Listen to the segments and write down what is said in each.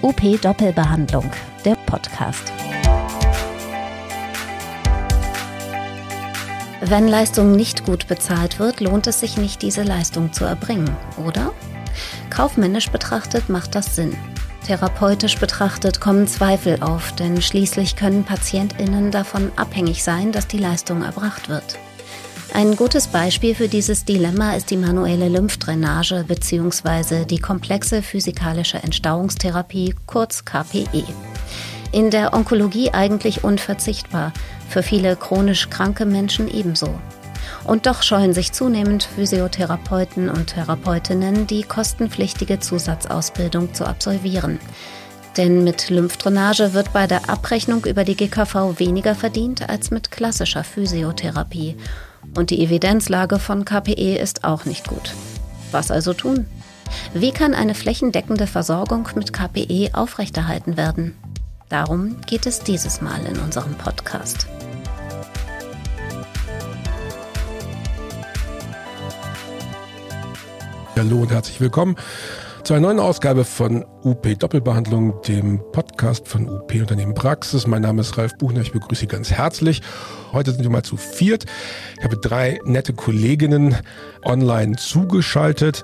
OP Doppelbehandlung, der Podcast. Wenn Leistung nicht gut bezahlt wird, lohnt es sich nicht, diese Leistung zu erbringen, oder? Kaufmännisch betrachtet macht das Sinn. Therapeutisch betrachtet kommen Zweifel auf, denn schließlich können Patientinnen davon abhängig sein, dass die Leistung erbracht wird. Ein gutes Beispiel für dieses Dilemma ist die manuelle Lymphdrainage bzw. die komplexe physikalische Entstauungstherapie, kurz KPE. In der Onkologie eigentlich unverzichtbar, für viele chronisch kranke Menschen ebenso. Und doch scheuen sich zunehmend Physiotherapeuten und Therapeutinnen, die kostenpflichtige Zusatzausbildung zu absolvieren. Denn mit Lymphdrainage wird bei der Abrechnung über die GKV weniger verdient als mit klassischer Physiotherapie. Und die Evidenzlage von KPE ist auch nicht gut. Was also tun? Wie kann eine flächendeckende Versorgung mit KPE aufrechterhalten werden? Darum geht es dieses Mal in unserem Podcast. Hallo und herzlich willkommen zu einer neuen Ausgabe von UP Doppelbehandlung, dem Podcast von UP Unternehmen Praxis. Mein Name ist Ralf Buchner, ich begrüße Sie ganz herzlich. Heute sind wir mal zu viert. Ich habe drei nette Kolleginnen online zugeschaltet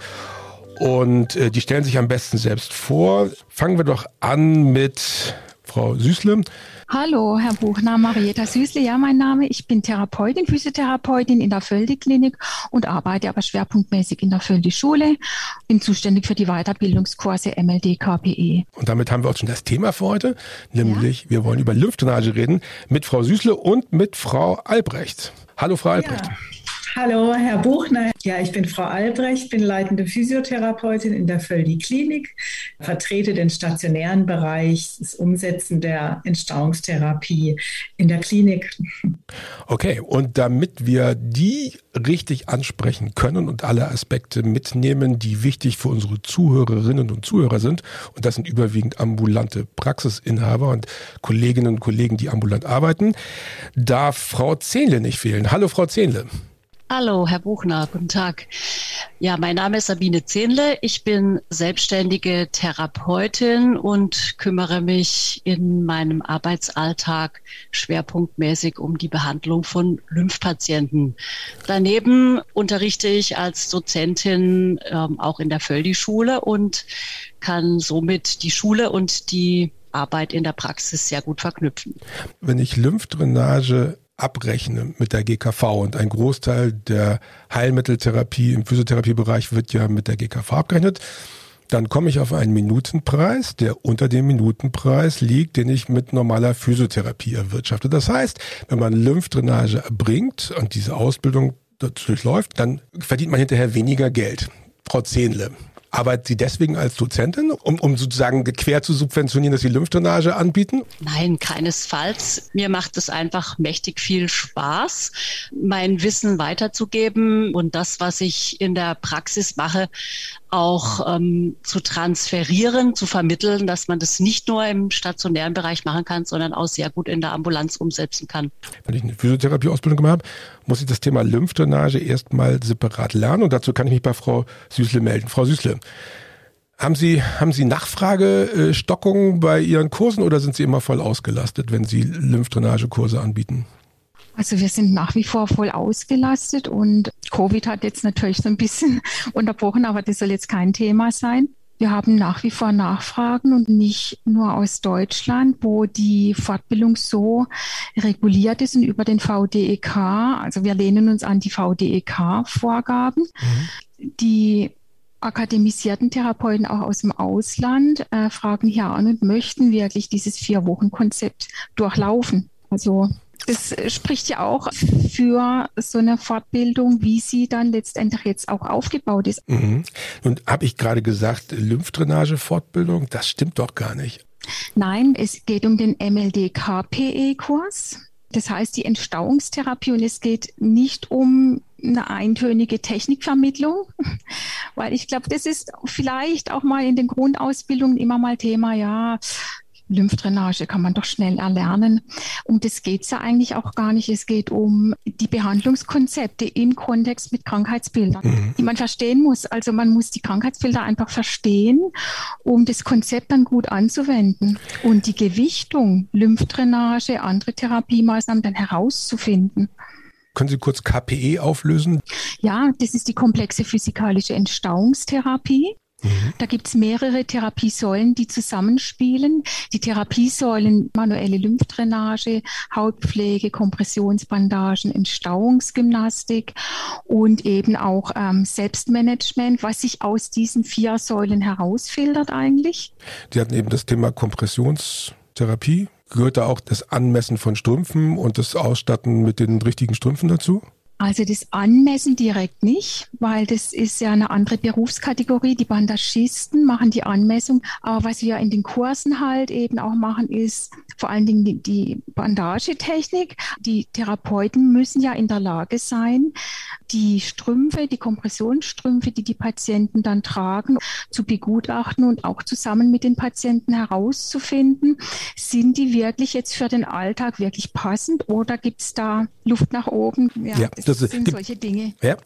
und äh, die stellen sich am besten selbst vor. Fangen wir doch an mit Frau Süßle. Hallo, Herr Buchner, Marietta Süßle, ja, mein Name. Ich bin Therapeutin, Physiotherapeutin in der Völdi-Klinik und arbeite aber schwerpunktmäßig in der Völdi-Schule. Bin zuständig für die Weiterbildungskurse MLD, KPE. Und damit haben wir auch schon das Thema für heute, nämlich ja. wir wollen über Lymphdrainage reden mit Frau Süßle und mit Frau Albrecht. Hallo, Frau Albrecht. Ja. Hallo, Herr Buchner. Ja, ich bin Frau Albrecht, bin leitende Physiotherapeutin in der Völdi Klinik, vertrete den stationären Bereich, das Umsetzen der Entstauungstherapie in der Klinik. Okay, und damit wir die richtig ansprechen können und alle Aspekte mitnehmen, die wichtig für unsere Zuhörerinnen und Zuhörer sind, und das sind überwiegend ambulante Praxisinhaber und Kolleginnen und Kollegen, die ambulant arbeiten, darf Frau Zehnle nicht fehlen. Hallo, Frau Zehnle. Hallo, Herr Buchner, guten Tag. Ja, mein Name ist Sabine Zehnle. Ich bin selbstständige Therapeutin und kümmere mich in meinem Arbeitsalltag schwerpunktmäßig um die Behandlung von Lymphpatienten. Daneben unterrichte ich als Dozentin ähm, auch in der Völdi-Schule und kann somit die Schule und die Arbeit in der Praxis sehr gut verknüpfen. Wenn ich Lymphdrainage abrechne mit der GKV und ein Großteil der Heilmitteltherapie im Physiotherapiebereich wird ja mit der GKV abgerechnet, dann komme ich auf einen Minutenpreis, der unter dem Minutenpreis liegt, den ich mit normaler Physiotherapie erwirtschafte. Das heißt, wenn man Lymphdrainage erbringt und diese Ausbildung durchläuft, dann verdient man hinterher weniger Geld. Frau Zehnle, Arbeitet Sie deswegen als Dozentin, um, um sozusagen quer zu subventionieren, dass Sie Lymphdrainage anbieten? Nein, keinesfalls. Mir macht es einfach mächtig viel Spaß, mein Wissen weiterzugeben und das, was ich in der Praxis mache, auch ähm, zu transferieren, zu vermitteln, dass man das nicht nur im stationären Bereich machen kann, sondern auch sehr gut in der Ambulanz umsetzen kann. Wenn ich eine Physiotherapieausbildung gemacht habe, muss ich das Thema Lymphdrainage erstmal separat lernen und dazu kann ich mich bei Frau Süßle melden. Frau Süßle, haben Sie, haben Sie Nachfragestockungen bei Ihren Kursen oder sind Sie immer voll ausgelastet, wenn Sie Lymphdrainagekurse anbieten? Also wir sind nach wie vor voll ausgelastet und Covid hat jetzt natürlich so ein bisschen unterbrochen, aber das soll jetzt kein Thema sein. Wir haben nach wie vor Nachfragen und nicht nur aus Deutschland, wo die Fortbildung so reguliert ist und über den VDEK. Also wir lehnen uns an die VDEK-Vorgaben. Mhm. Die akademisierten Therapeuten auch aus dem Ausland äh, fragen hier an und möchten wirklich dieses Vier-Wochen-Konzept durchlaufen. Also das spricht ja auch für so eine Fortbildung, wie sie dann letztendlich jetzt auch aufgebaut ist. Mhm. Nun habe ich gerade gesagt, Lymphdrainage-Fortbildung, das stimmt doch gar nicht. Nein, es geht um den MLD-KPE-Kurs. Das heißt die Entstauungstherapie und es geht nicht um eine eintönige Technikvermittlung, weil ich glaube, das ist vielleicht auch mal in den Grundausbildungen immer mal Thema, ja, Lymphdrainage kann man doch schnell erlernen. Um das geht's ja eigentlich auch gar nicht. Es geht um die Behandlungskonzepte im Kontext mit Krankheitsbildern, mhm. die man verstehen muss. Also man muss die Krankheitsbilder einfach verstehen, um das Konzept dann gut anzuwenden und die Gewichtung, Lymphdrainage, andere Therapiemaßnahmen dann herauszufinden. Können Sie kurz KPE auflösen? Ja, das ist die komplexe physikalische Entstauungstherapie. Mhm. Da gibt es mehrere Therapiesäulen, die zusammenspielen. Die Therapiesäulen manuelle Lymphdrainage, Hautpflege, Kompressionsbandagen, Entstauungsgymnastik und eben auch ähm, Selbstmanagement, was sich aus diesen vier Säulen herausfiltert eigentlich. Sie hatten eben das Thema Kompressionstherapie. Gehört da auch das Anmessen von Strümpfen und das Ausstatten mit den richtigen Strümpfen dazu? Also das Anmessen direkt nicht, weil das ist ja eine andere Berufskategorie. Die Bandagisten machen die Anmessung. Aber was wir in den Kursen halt eben auch machen, ist vor allen Dingen die, die Bandagetechnik. Die Therapeuten müssen ja in der Lage sein, die Strümpfe, die Kompressionsstrümpfe, die die Patienten dann tragen, zu begutachten und auch zusammen mit den Patienten herauszufinden, sind die wirklich jetzt für den Alltag wirklich passend oder gibt es da Luft nach oben? Ja, ja das, sind solche Dinge. Ja.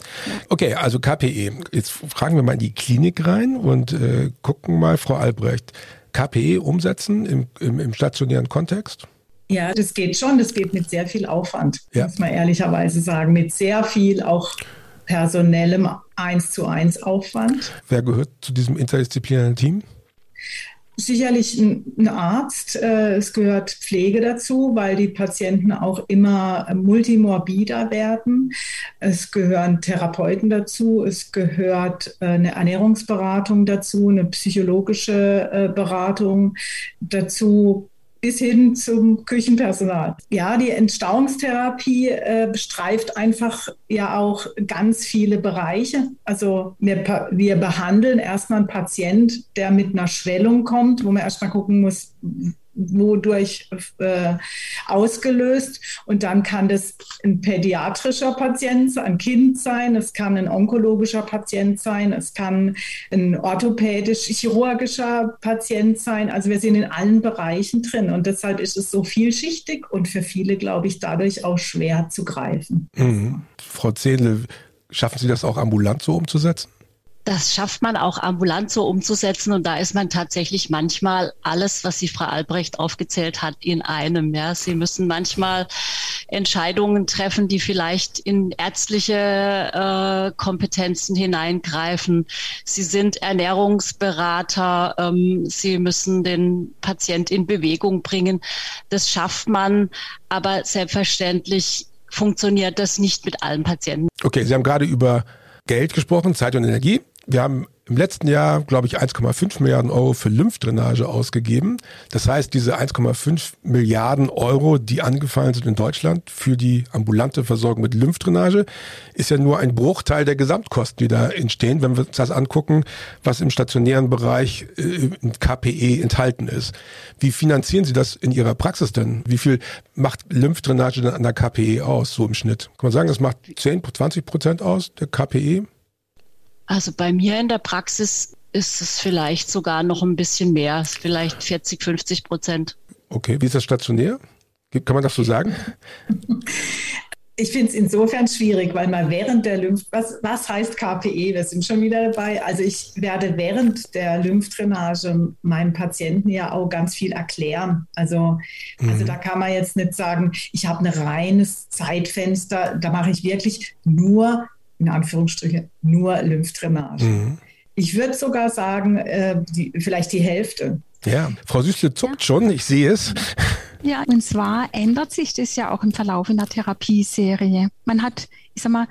Okay, also KPE. Jetzt fragen wir mal in die Klinik rein und äh, gucken mal, Frau Albrecht, KPE umsetzen im, im, im stationären Kontext? Ja, das geht schon. Das geht mit sehr viel Aufwand, ja. muss man ehrlicherweise sagen. Mit sehr viel auch personellem eins zu eins Aufwand. Wer gehört zu diesem interdisziplinären Team? Sicherlich ein Arzt. Äh, es gehört Pflege dazu, weil die Patienten auch immer multimorbider werden. Es gehören Therapeuten dazu. Es gehört äh, eine Ernährungsberatung dazu, eine psychologische äh, Beratung dazu bis hin zum Küchenpersonal. Ja, die Entstauungstherapie äh, bestreift einfach ja auch ganz viele Bereiche. Also wir, wir behandeln erstmal einen Patient, der mit einer Schwellung kommt, wo man erstmal gucken muss, wodurch äh, ausgelöst. Und dann kann das ein pädiatrischer Patient, ein Kind sein, es kann ein onkologischer Patient sein, es kann ein orthopädisch-chirurgischer Patient sein. Also wir sind in allen Bereichen drin und deshalb ist es so vielschichtig und für viele, glaube ich, dadurch auch schwer zu greifen. Mhm. Frau Zehnle, schaffen Sie das auch ambulant so umzusetzen? Das schafft man auch ambulant so umzusetzen und da ist man tatsächlich manchmal alles, was die Frau Albrecht aufgezählt hat, in einem. Ja, Sie müssen manchmal Entscheidungen treffen, die vielleicht in ärztliche äh, Kompetenzen hineingreifen. Sie sind Ernährungsberater. Ähm, Sie müssen den Patient in Bewegung bringen. Das schafft man, aber selbstverständlich funktioniert das nicht mit allen Patienten. Okay, Sie haben gerade über Geld gesprochen, Zeit und Energie. Wir haben im letzten Jahr, glaube ich, 1,5 Milliarden Euro für Lymphdrainage ausgegeben. Das heißt, diese 1,5 Milliarden Euro, die angefallen sind in Deutschland für die ambulante Versorgung mit Lymphdrainage, ist ja nur ein Bruchteil der Gesamtkosten, die da entstehen, wenn wir uns das angucken, was im stationären Bereich äh, in KPE enthalten ist. Wie finanzieren Sie das in Ihrer Praxis denn? Wie viel macht Lymphdrainage denn an der KPE aus, so im Schnitt? Kann man sagen, das macht 10, 20 Prozent aus, der KPE? Also bei mir in der Praxis ist es vielleicht sogar noch ein bisschen mehr, vielleicht 40, 50 Prozent. Okay, wie ist das stationär? Kann man das so sagen? Ich finde es insofern schwierig, weil man während der Lymph, was, was heißt KPE? Wir sind schon wieder dabei. Also ich werde während der Lymphdrainage meinen Patienten ja auch ganz viel erklären. Also, also mhm. also da kann man jetzt nicht sagen, ich habe ein reines Zeitfenster, da mache ich wirklich nur in Anführungsstrichen nur Lymphdrainage. Mhm. Ich würde sogar sagen, äh, die, vielleicht die Hälfte. Ja, Frau Süßle zuckt schon, ich sehe es. Ja, und zwar ändert sich das ja auch im Verlauf in der Therapieserie. Man hat, ich sag mal,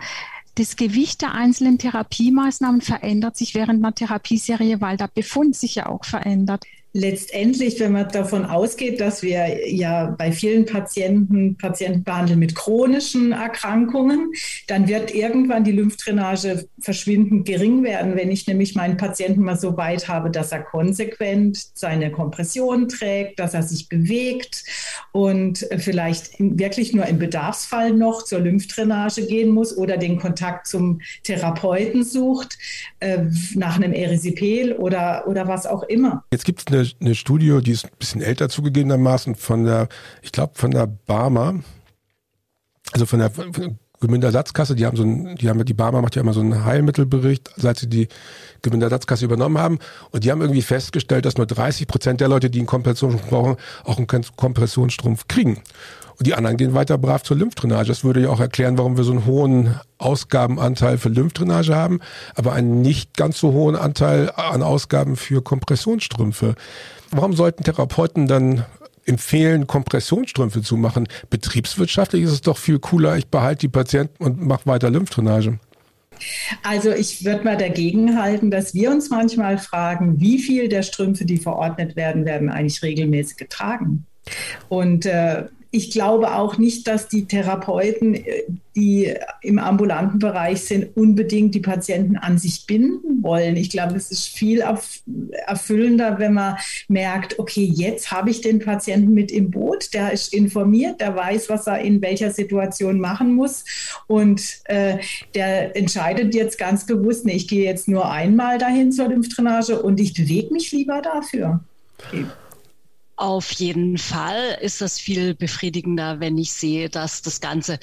das Gewicht der einzelnen Therapiemaßnahmen verändert sich während einer Therapieserie, weil der Befund sich ja auch verändert letztendlich, wenn man davon ausgeht, dass wir ja bei vielen Patienten Patienten behandeln mit chronischen Erkrankungen, dann wird irgendwann die Lymphdrainage verschwindend gering werden, wenn ich nämlich meinen Patienten mal so weit habe, dass er konsequent seine Kompression trägt, dass er sich bewegt und vielleicht wirklich nur im Bedarfsfall noch zur Lymphdrainage gehen muss oder den Kontakt zum Therapeuten sucht, äh, nach einem Erisipel oder, oder was auch immer. Jetzt gibt es eine eine, Studie, die ist ein bisschen älter zugegebenermaßen von der, ich glaube von der Barmer, also von der Gewinnersatzkasse, die haben so ein, die haben die Barmer macht ja immer so einen Heilmittelbericht, seit sie die Gewinnersatzkasse übernommen haben. Und die haben irgendwie festgestellt, dass nur 30 Prozent der Leute, die einen Kompressionsstrumpf brauchen, auch einen Kompressionsstrumpf kriegen. Und die anderen gehen weiter brav zur Lymphdrainage. Das würde ja auch erklären, warum wir so einen hohen Ausgabenanteil für Lymphdrainage haben, aber einen nicht ganz so hohen Anteil an Ausgaben für Kompressionsstrümpfe. Warum sollten Therapeuten dann empfehlen, Kompressionsstrümpfe zu machen? Betriebswirtschaftlich ist es doch viel cooler, ich behalte die Patienten und mache weiter Lymphdrainage. Also ich würde mal dagegen halten, dass wir uns manchmal fragen, wie viel der Strümpfe, die verordnet werden, werden eigentlich regelmäßig getragen. Und äh, ich glaube auch nicht, dass die Therapeuten, äh, die im ambulanten Bereich sind, unbedingt die Patienten an sich binden wollen. Ich glaube, es ist viel erfüllender, wenn man merkt, okay, jetzt habe ich den Patienten mit im Boot, der ist informiert, der weiß, was er in welcher Situation machen muss und äh, der entscheidet jetzt ganz bewusst, nee, ich gehe jetzt nur einmal dahin zur Lymphdrainage und ich bewege mich lieber dafür. Okay. Auf jeden Fall ist das viel befriedigender, wenn ich sehe, dass das Ganze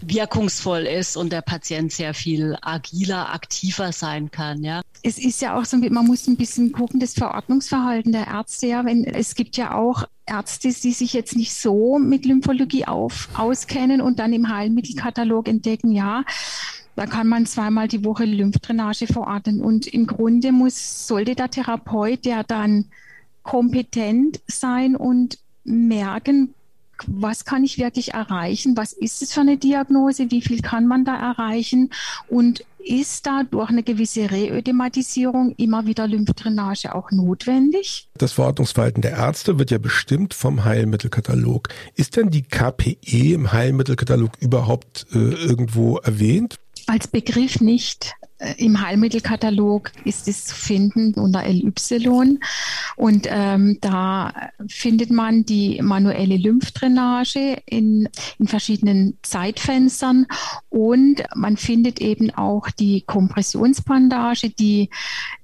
wirkungsvoll ist und der Patient sehr viel agiler, aktiver sein kann, ja. Es ist ja auch so, man muss ein bisschen gucken, das Verordnungsverhalten der Ärzte, ja, wenn, es gibt ja auch Ärzte, die sich jetzt nicht so mit Lymphologie auf, auskennen und dann im Heilmittelkatalog entdecken, ja, da kann man zweimal die Woche Lymphdrainage verordnen und im Grunde muss, sollte der Therapeut, der dann kompetent sein und merken, was kann ich wirklich erreichen? Was ist es für eine Diagnose? Wie viel kann man da erreichen? Und ist da durch eine gewisse Reödematisierung immer wieder Lymphdrainage auch notwendig? Das Verordnungsverhalten der Ärzte wird ja bestimmt vom Heilmittelkatalog. Ist denn die KPE im Heilmittelkatalog überhaupt äh, irgendwo erwähnt? Als Begriff nicht. Äh, Im Heilmittelkatalog ist es zu finden unter LY und ähm, da findet man die manuelle Lymphdrainage in, in verschiedenen Zeitfenstern. Und man findet eben auch die Kompressionsbandage, die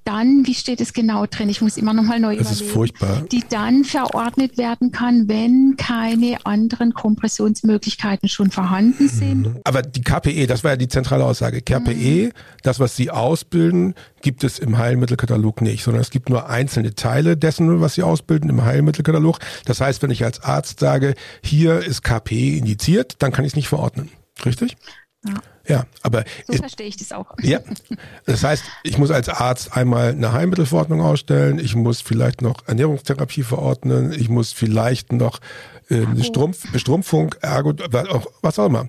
dann, wie steht es genau drin? Ich muss immer noch mal neu das überlegen. ist furchtbar. Die dann verordnet werden kann, wenn keine anderen Kompressionsmöglichkeiten schon vorhanden sind. Mhm. Aber die KPE, das war ja die zentrale Aussage. KPE, mhm. das, was Sie ausbilden, gibt es im Heilmittelkatalog nicht, sondern es gibt nur einzelne Teile dessen, was Sie ausbilden im Heilmittelkatalog. Das heißt, wenn ich als Arzt sage, hier ist KPE indiziert, dann kann ich es nicht verordnen. Richtig? Ja. Ja, aber. So verstehe ich das auch. Ja. Das heißt, ich muss als Arzt einmal eine Heilmittelverordnung ausstellen, ich muss vielleicht noch Ernährungstherapie verordnen, ich muss vielleicht noch äh, eine Strumpf, Bestrumpfung, Ergo, was auch immer.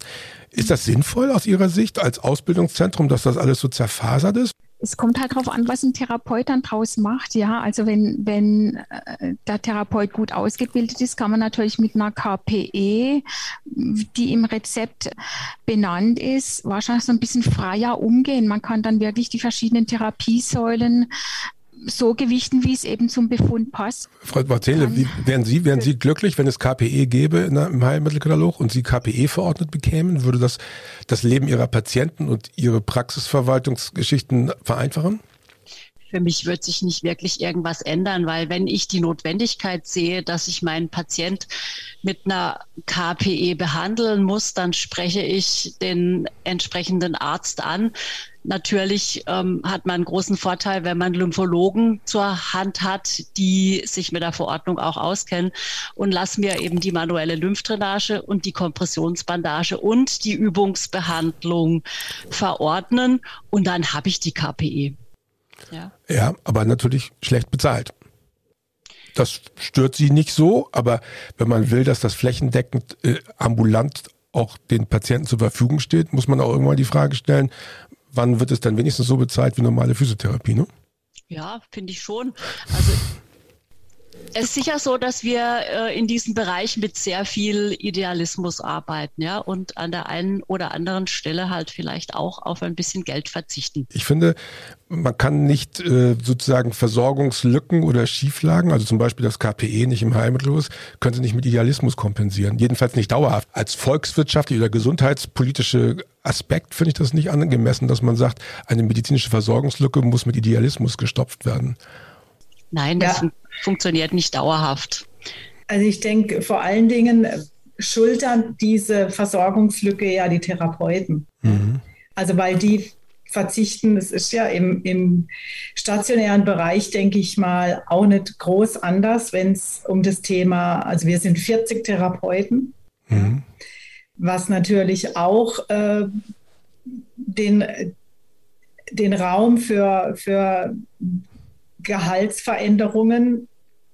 Ist das sinnvoll aus Ihrer Sicht als Ausbildungszentrum, dass das alles so zerfasert ist? Es kommt halt darauf an, was ein Therapeut dann draus macht. Ja, also wenn, wenn äh, der Therapeut gut ausgebildet ist, kann man natürlich mit einer KPE, die im Rezept benannt ist, wahrscheinlich so ein bisschen freier umgehen. Man kann dann wirklich die verschiedenen Therapiesäulen so gewichten, wie es eben zum Befund passt. Frau Barzele, wie, wären Sie, wären Sie glücklich, wenn es KPE gäbe in, im Heilmittelkatalog und Sie KPE verordnet bekämen? Würde das das Leben Ihrer Patienten und Ihre Praxisverwaltungsgeschichten vereinfachen? Für mich wird sich nicht wirklich irgendwas ändern, weil wenn ich die Notwendigkeit sehe, dass ich meinen Patient mit einer KPE behandeln muss, dann spreche ich den entsprechenden Arzt an. Natürlich ähm, hat man einen großen Vorteil, wenn man Lymphologen zur Hand hat, die sich mit der Verordnung auch auskennen und lass mir eben die manuelle Lymphdrainage und die Kompressionsbandage und die Übungsbehandlung verordnen und dann habe ich die KPE. Ja. ja, aber natürlich schlecht bezahlt. Das stört sie nicht so, aber wenn man will, dass das flächendeckend äh, ambulant auch den Patienten zur Verfügung steht, muss man auch irgendwann die Frage stellen, wann wird es dann wenigstens so bezahlt wie normale Physiotherapie, ne? Ja, finde ich schon. Also es ist sicher so, dass wir äh, in diesem Bereich mit sehr viel Idealismus arbeiten, ja, und an der einen oder anderen Stelle halt vielleicht auch auf ein bisschen Geld verzichten. Ich finde, man kann nicht äh, sozusagen Versorgungslücken oder Schieflagen, also zum Beispiel das KPE nicht im Heilmittel ist, können Sie nicht mit Idealismus kompensieren. Jedenfalls nicht dauerhaft. Als volkswirtschaftliche oder gesundheitspolitische Aspekt finde ich das nicht angemessen, dass man sagt, eine medizinische Versorgungslücke muss mit Idealismus gestopft werden. Nein, das ja. Funktioniert nicht dauerhaft. Also ich denke, vor allen Dingen schultern diese Versorgungslücke ja die Therapeuten. Mhm. Also weil die verzichten, das ist ja im, im stationären Bereich, denke ich mal, auch nicht groß anders, wenn es um das Thema, also wir sind 40 Therapeuten, mhm. was natürlich auch äh, den, den Raum für, für Gehaltsveränderungen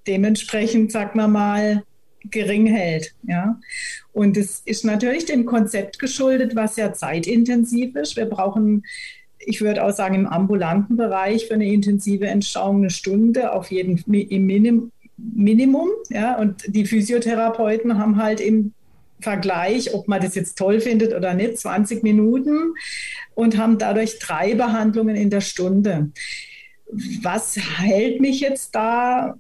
dementsprechend, sagt man mal, gering hält. Ja? Und es ist natürlich dem Konzept geschuldet, was ja zeitintensiv ist. Wir brauchen, ich würde auch sagen, im ambulanten Bereich für eine intensive Entstauung eine Stunde auf jeden im Minim, Minimum. Ja? Und die Physiotherapeuten haben halt im Vergleich, ob man das jetzt toll findet oder nicht, 20 Minuten und haben dadurch drei Behandlungen in der Stunde. Was hält mich jetzt da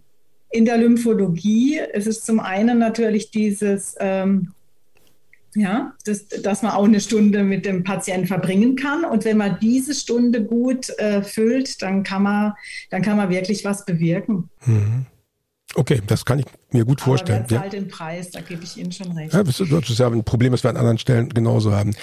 in der Lymphologie. Es ist zum einen natürlich dieses, ähm, ja, das, dass man auch eine Stunde mit dem Patienten verbringen kann. Und wenn man diese Stunde gut äh, füllt, dann kann man, dann kann man wirklich was bewirken. Mhm. Okay, das kann ich mir gut vorstellen. Aber wer zahlt ja. den Preis? Da gebe ich Ihnen schon recht. Ja, das ist ja ein Problem, das wir an anderen Stellen genauso haben.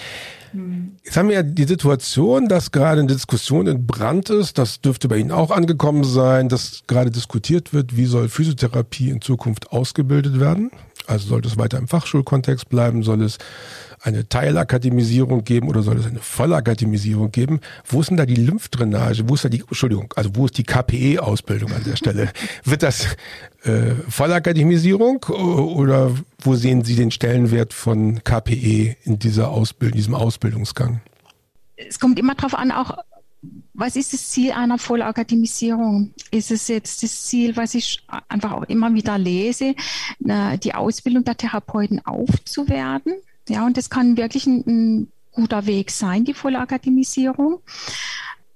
Jetzt haben wir ja die Situation, dass gerade eine Diskussion in Brand ist. Das dürfte bei Ihnen auch angekommen sein, dass gerade diskutiert wird, wie soll Physiotherapie in Zukunft ausgebildet werden. Also soll das weiter im Fachschulkontext bleiben? Soll es eine Teilakademisierung geben oder soll es eine Vollakademisierung geben? Wo ist denn da die Lymphdrainage? Wo ist da die, Entschuldigung, also wo ist die KPE-Ausbildung an der Stelle? Wird das äh, Vollakademisierung oder wo sehen Sie den Stellenwert von KPE in dieser Ausbildung, diesem Ausbildungsgang? Es kommt immer darauf an, auch was ist das Ziel einer Vollakademisierung? Ist es jetzt das Ziel, was ich einfach auch immer wieder lese, die Ausbildung der Therapeuten aufzuwerten? Ja, und das kann wirklich ein, ein guter Weg sein, die Vollakademisierung.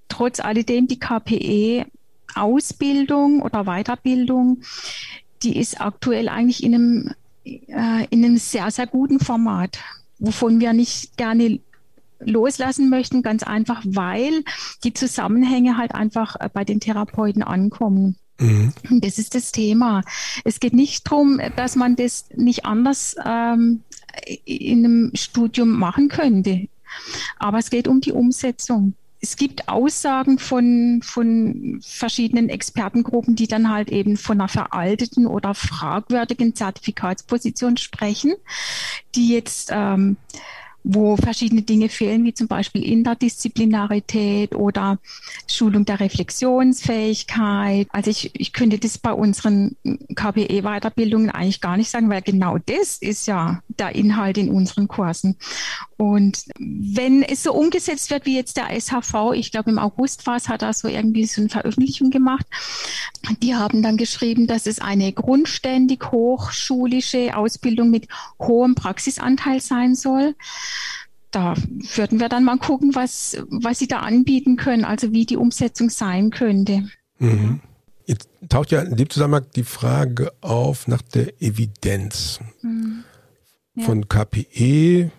Trotz alledem die KPE-Ausbildung oder Weiterbildung, die ist aktuell eigentlich in einem, äh, in einem sehr, sehr guten Format, wovon wir nicht gerne loslassen möchten, ganz einfach, weil die Zusammenhänge halt einfach äh, bei den Therapeuten ankommen. Mhm. Das ist das Thema. Es geht nicht darum, dass man das nicht anders ähm, in einem Studium machen könnte. Aber es geht um die Umsetzung. Es gibt Aussagen von, von verschiedenen Expertengruppen, die dann halt eben von einer veralteten oder fragwürdigen Zertifikatsposition sprechen, die jetzt ähm, wo verschiedene Dinge fehlen, wie zum Beispiel Interdisziplinarität oder Schulung der Reflexionsfähigkeit. Also ich, ich könnte das bei unseren KPE-Weiterbildungen eigentlich gar nicht sagen, weil genau das ist ja der Inhalt in unseren Kursen. Und wenn es so umgesetzt wird wie jetzt der SHV, ich glaube im August war es, hat er so irgendwie so eine Veröffentlichung gemacht. Die haben dann geschrieben, dass es eine grundständig hochschulische Ausbildung mit hohem Praxisanteil sein soll da würden wir dann mal gucken, was, was Sie da anbieten können, also wie die Umsetzung sein könnte. Mhm. Jetzt taucht ja in dem Zusammenhang die Frage auf nach der Evidenz mhm. ja. von KPE,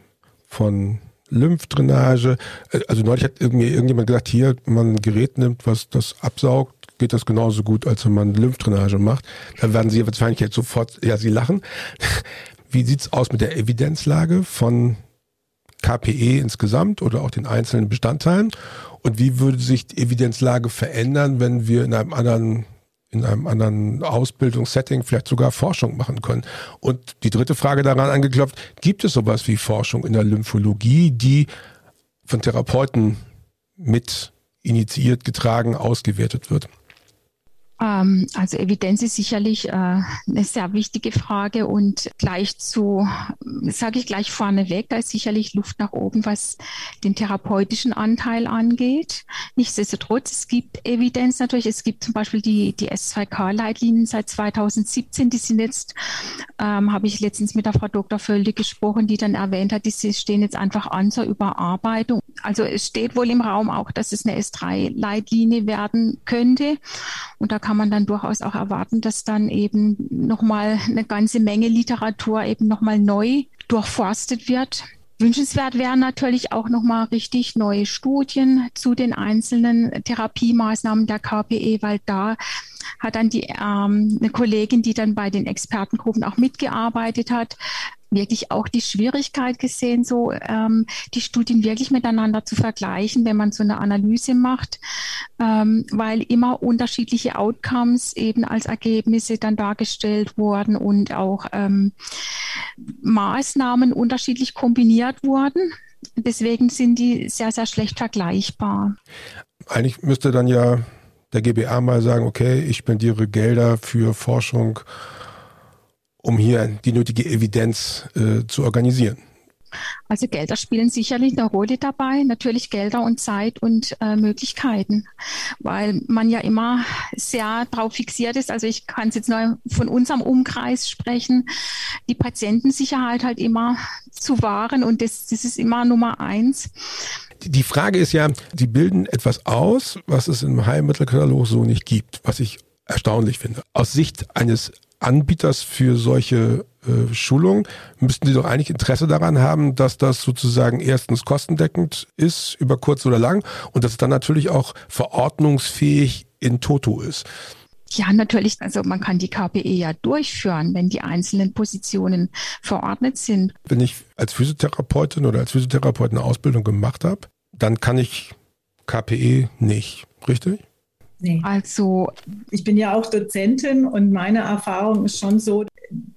von Lymphdrainage. Also neulich hat mir irgendjemand gesagt, hier, wenn man ein Gerät nimmt, was das absaugt, geht das genauso gut, als wenn man Lymphdrainage macht. Da werden Sie wahrscheinlich jetzt sofort, ja, Sie lachen. Wie sieht's aus mit der Evidenzlage von KPE insgesamt oder auch den einzelnen Bestandteilen? Und wie würde sich die Evidenzlage verändern, wenn wir in einem anderen in einem anderen Ausbildungssetting vielleicht sogar Forschung machen können. Und die dritte Frage daran angeklopft, gibt es sowas wie Forschung in der Lymphologie, die von Therapeuten mit initiiert, getragen, ausgewertet wird? Ähm, also Evidenz ist sicherlich äh, eine sehr wichtige Frage und gleich zu, sage ich gleich vorneweg, da ist sicherlich Luft nach oben, was den therapeutischen Anteil angeht. Nichtsdestotrotz, es gibt Evidenz natürlich. Es gibt zum Beispiel die, die S2K-Leitlinien seit 2017, die sind jetzt, ähm, habe ich letztens mit der Frau Dr. Völde gesprochen, die dann erwähnt hat, die stehen jetzt einfach an zur Überarbeitung. Also es steht wohl im Raum auch, dass es eine S3-Leitlinie werden könnte. Und da kann man dann durchaus auch erwarten, dass dann eben nochmal eine ganze Menge Literatur eben nochmal neu durchforstet wird. Wünschenswert wären natürlich auch nochmal richtig neue Studien zu den einzelnen Therapiemaßnahmen der KPE, weil da hat dann die ähm, eine Kollegin, die dann bei den Expertengruppen auch mitgearbeitet hat, wirklich auch die Schwierigkeit gesehen, so ähm, die Studien wirklich miteinander zu vergleichen, wenn man so eine Analyse macht, ähm, weil immer unterschiedliche Outcomes eben als Ergebnisse dann dargestellt wurden und auch ähm, Maßnahmen unterschiedlich kombiniert wurden. Deswegen sind die sehr, sehr schlecht vergleichbar. Eigentlich müsste dann ja der GBA mal sagen, okay, ich spendiere Gelder für Forschung um hier die nötige Evidenz äh, zu organisieren. Also Gelder spielen sicherlich eine Rolle dabei, natürlich Gelder und Zeit und äh, Möglichkeiten, weil man ja immer sehr darauf fixiert ist. Also ich kann es jetzt nur von unserem Umkreis sprechen, die Patientensicherheit halt immer zu wahren und das, das ist immer Nummer eins. Die Frage ist ja, die bilden etwas aus, was es im Heilmittelkatalog so nicht gibt, was ich erstaunlich finde. Aus Sicht eines Anbieters für solche äh, Schulungen müssten Sie doch eigentlich Interesse daran haben, dass das sozusagen erstens kostendeckend ist, über kurz oder lang, und dass es dann natürlich auch verordnungsfähig in Toto ist. Ja, natürlich. Also man kann die KPE ja durchführen, wenn die einzelnen Positionen verordnet sind. Wenn ich als Physiotherapeutin oder als Physiotherapeut eine Ausbildung gemacht habe, dann kann ich KPE nicht, richtig? Nee. Also ich bin ja auch Dozentin und meine Erfahrung ist schon so,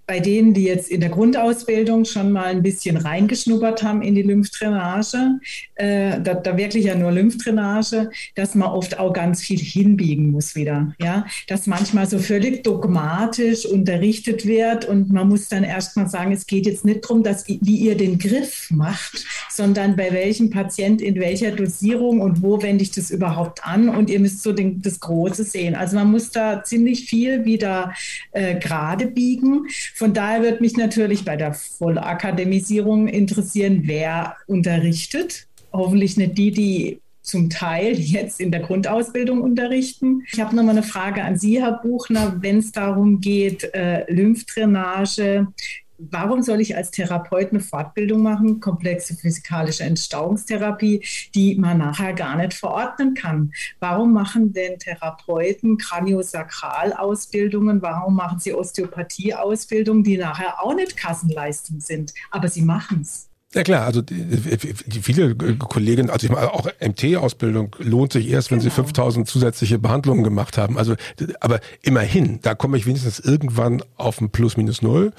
bei denen, die jetzt in der Grundausbildung schon mal ein bisschen reingeschnuppert haben in die Lymphdrainage, äh, da, da, wirklich ja nur Lymphdrainage, dass man oft auch ganz viel hinbiegen muss wieder. Ja, dass manchmal so völlig dogmatisch unterrichtet wird und man muss dann erstmal sagen, es geht jetzt nicht darum, dass wie ihr den Griff macht, sondern bei welchem Patient in welcher Dosierung und wo wende ich das überhaupt an und ihr müsst so den, das Große sehen. Also man muss da ziemlich viel wieder äh, gerade biegen von daher wird mich natürlich bei der Vollakademisierung interessieren, wer unterrichtet. Hoffentlich nicht die, die zum Teil jetzt in der Grundausbildung unterrichten. Ich habe noch mal eine Frage an Sie, Herr Buchner, wenn es darum geht, äh, Lymphdrainage warum soll ich als Therapeut eine Fortbildung machen, komplexe physikalische Entstauungstherapie, die man nachher gar nicht verordnen kann? Warum machen denn Therapeuten Kraniosakralausbildungen? Warum machen sie Osteopathieausbildungen, die nachher auch nicht Kassenleistung sind? Aber sie machen es. Ja klar, also viele Kollegen, also ich meine, auch MT-Ausbildung lohnt sich erst, wenn genau. sie 5000 zusätzliche Behandlungen gemacht haben. Also, aber immerhin, da komme ich wenigstens irgendwann auf ein Plus minus null.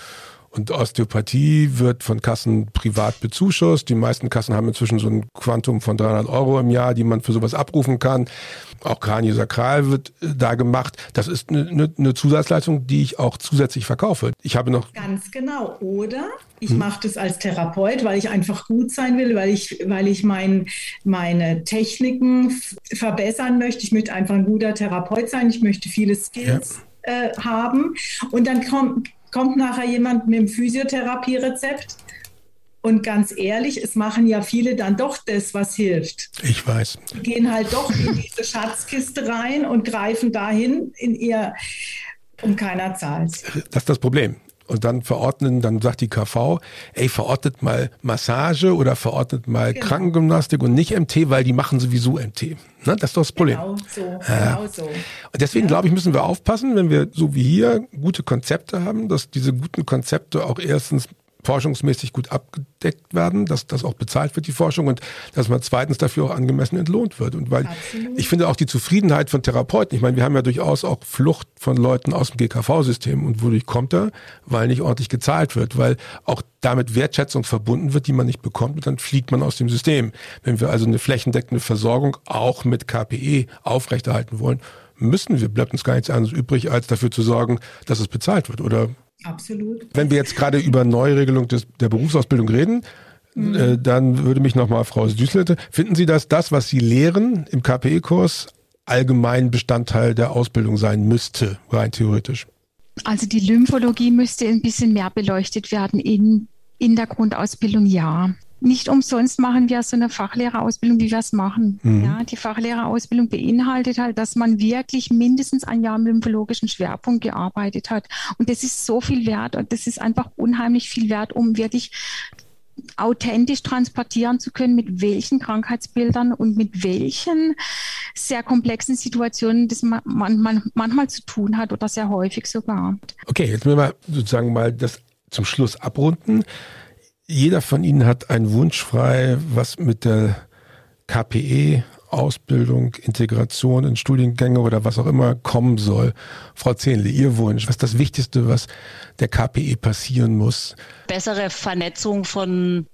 Und Osteopathie wird von Kassen privat bezuschusst. Die meisten Kassen haben inzwischen so ein Quantum von 300 Euro im Jahr, die man für sowas abrufen kann. Auch Kraniosakral wird äh, da gemacht. Das ist eine, eine, eine, Zusatzleistung, die ich auch zusätzlich verkaufe. Ich habe noch. Ganz genau. Oder ich hm. mache das als Therapeut, weil ich einfach gut sein will, weil ich, weil ich mein, meine Techniken verbessern möchte. Ich möchte einfach ein guter Therapeut sein. Ich möchte viele Skills. Ja. Äh, haben. Und dann kommt, kommt nachher jemand mit dem Physiotherapie-Rezept. Und ganz ehrlich, es machen ja viele dann doch das, was hilft. Ich weiß. Die gehen halt doch in diese Schatzkiste rein und greifen dahin in ihr, und keiner zahlt. Das ist das Problem und dann verordnen, dann sagt die KV, ey, verordnet mal Massage oder verordnet mal genau. Krankengymnastik und nicht MT, weil die machen sowieso MT. Ne? Das ist doch das Problem. Genau so. Ja. Genau so. Und deswegen ja. glaube ich, müssen wir aufpassen, wenn wir so wie hier gute Konzepte haben, dass diese guten Konzepte auch erstens forschungsmäßig gut abgedeckt werden, dass das auch bezahlt wird, die Forschung, und dass man zweitens dafür auch angemessen entlohnt wird. Und weil Absolut. ich finde auch die Zufriedenheit von Therapeuten, ich meine, wir haben ja durchaus auch Flucht von Leuten aus dem GKV-System. Und wodurch kommt er? Weil nicht ordentlich gezahlt wird, weil auch damit Wertschätzung verbunden wird, die man nicht bekommt, und dann fliegt man aus dem System. Wenn wir also eine flächendeckende Versorgung auch mit KPE aufrechterhalten wollen, müssen wir, bleibt uns gar nichts anderes übrig, als dafür zu sorgen, dass es bezahlt wird. Oder Absolut. Wenn wir jetzt gerade über Neuregelung des, der Berufsausbildung reden, mhm. äh, dann würde mich nochmal Frau Düsselte, finden Sie, dass das, was Sie lehren im KPE-Kurs, allgemein Bestandteil der Ausbildung sein müsste, rein theoretisch? Also die Lymphologie müsste ein bisschen mehr beleuchtet werden in, in der Grundausbildung, ja nicht umsonst machen wir so eine Fachlehrerausbildung, wie wir es machen. Mhm. Ja, die Fachlehrerausbildung beinhaltet halt, dass man wirklich mindestens ein Jahr im lymphologischen Schwerpunkt gearbeitet hat. Und das ist so viel wert und das ist einfach unheimlich viel wert, um wirklich authentisch transportieren zu können, mit welchen Krankheitsbildern und mit welchen sehr komplexen Situationen das man, man, manchmal zu tun hat oder sehr häufig sogar. Okay, jetzt müssen wir sozusagen mal das zum Schluss abrunden. Jeder von Ihnen hat einen Wunsch frei, was mit der KPE Ausbildung, Integration in Studiengänge oder was auch immer kommen soll. Frau Zehnle, Ihr Wunsch, was ist das Wichtigste, was der KPE passieren muss? Bessere Vernetzung von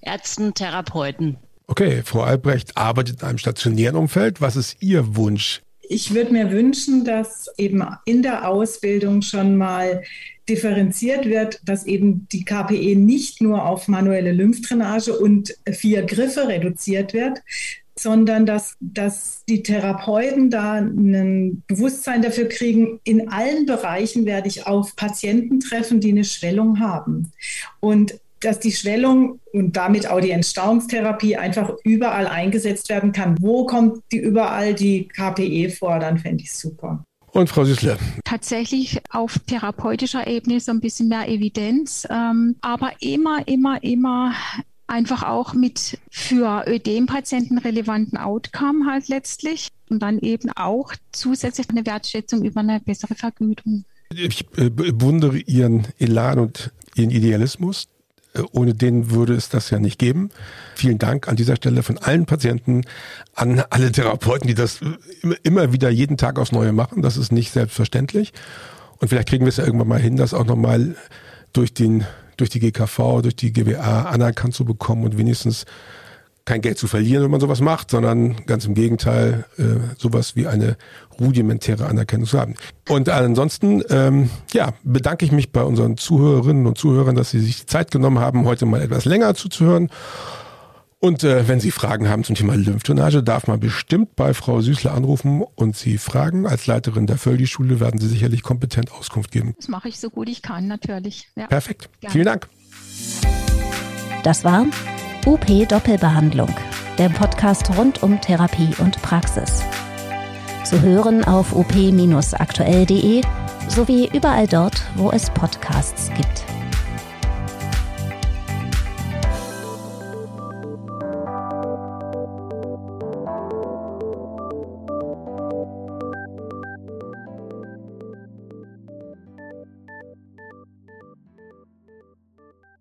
Ärzten, Therapeuten. Okay, Frau Albrecht arbeitet in einem stationären Umfeld. Was ist Ihr Wunsch? Ich würde mir wünschen, dass eben in der Ausbildung schon mal differenziert wird, dass eben die KPE nicht nur auf manuelle Lymphdrainage und vier Griffe reduziert wird, sondern dass, dass die Therapeuten da ein Bewusstsein dafür kriegen, in allen Bereichen werde ich auf Patienten treffen, die eine Schwellung haben. Und dass die Schwellung und damit auch die Entstauungstherapie einfach überall eingesetzt werden kann. Wo kommt die überall die KPE vor? Dann fände ich super. Und Frau Süßler? Tatsächlich auf therapeutischer Ebene so ein bisschen mehr Evidenz, ähm, aber immer, immer, immer einfach auch mit für Ödem-Patienten relevanten Outcome halt letztlich und dann eben auch zusätzlich eine Wertschätzung über eine bessere Vergütung. Ich äh, bewundere Ihren Elan und Ihren Idealismus. Äh, ohne den würde es das ja nicht geben. Vielen Dank an dieser Stelle von allen Patienten an alle Therapeuten, die das immer wieder jeden Tag aufs Neue machen. Das ist nicht selbstverständlich. Und vielleicht kriegen wir es ja irgendwann mal hin, das auch nochmal durch den durch die GKV, durch die GWA anerkannt zu bekommen und wenigstens kein Geld zu verlieren, wenn man sowas macht, sondern ganz im Gegenteil, äh, sowas wie eine rudimentäre Anerkennung zu haben. Und ansonsten, ähm, ja, bedanke ich mich bei unseren Zuhörerinnen und Zuhörern, dass sie sich die Zeit genommen haben, heute mal etwas länger zuzuhören. Und äh, wenn Sie Fragen haben zum Thema Lymphdrainage, darf man bestimmt bei Frau Süßler anrufen und Sie fragen. Als Leiterin der Völdi-Schule werden Sie sicherlich kompetent Auskunft geben. Das mache ich so gut ich kann, natürlich. Ja. Perfekt. Gerne. Vielen Dank. Das war UP Doppelbehandlung, der Podcast rund um Therapie und Praxis. Zu hören auf op-aktuell.de sowie überall dort, wo es Podcasts gibt.